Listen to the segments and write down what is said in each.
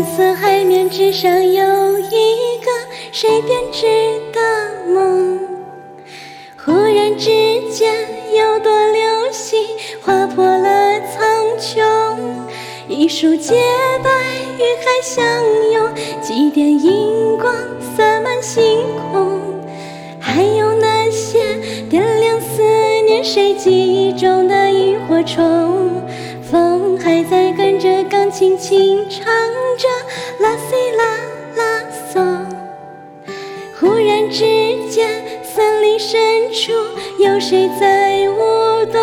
蓝色海面之上有一个谁编织的梦，忽然之间有朵流星划破了苍穹，一束洁白与海相拥，几点荧光洒满星空，还有那些点亮思念谁记忆中的萤火虫，着钢琴轻唱着啦西啦啦嗦。忽然之间，森林深处有谁在舞动？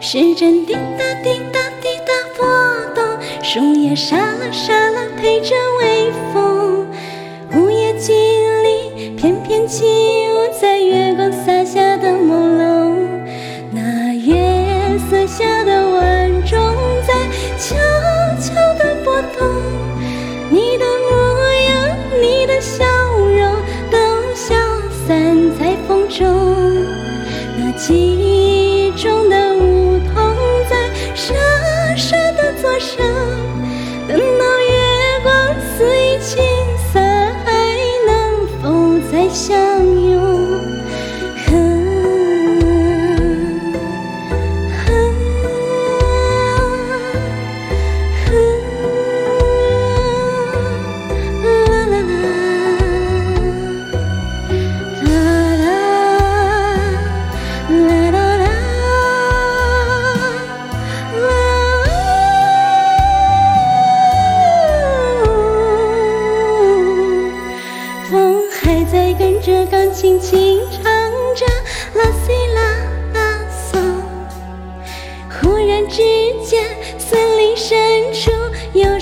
时针滴答滴答滴答拨动，树叶沙啦沙啦陪着微风。午夜静里，翩翩起舞在月光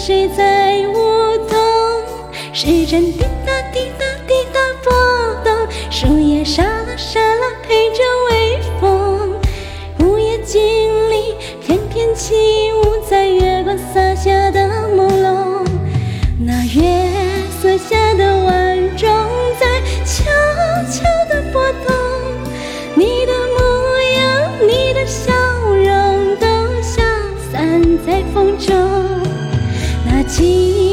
谁在舞动？时针滴答滴答滴答拨动，树叶沙啦沙啦陪着微风。午夜静里，翩翩起舞在月光洒下那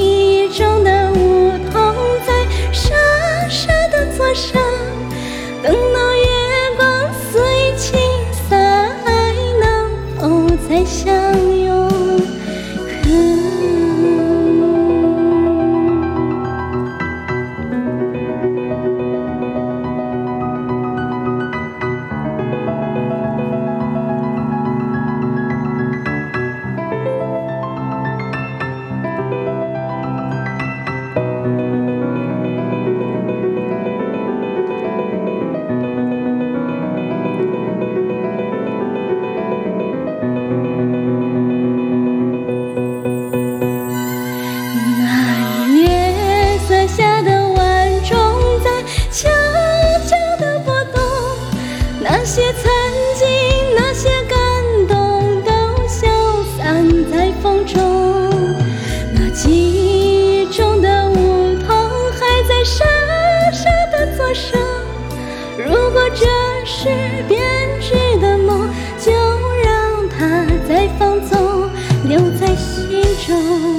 中。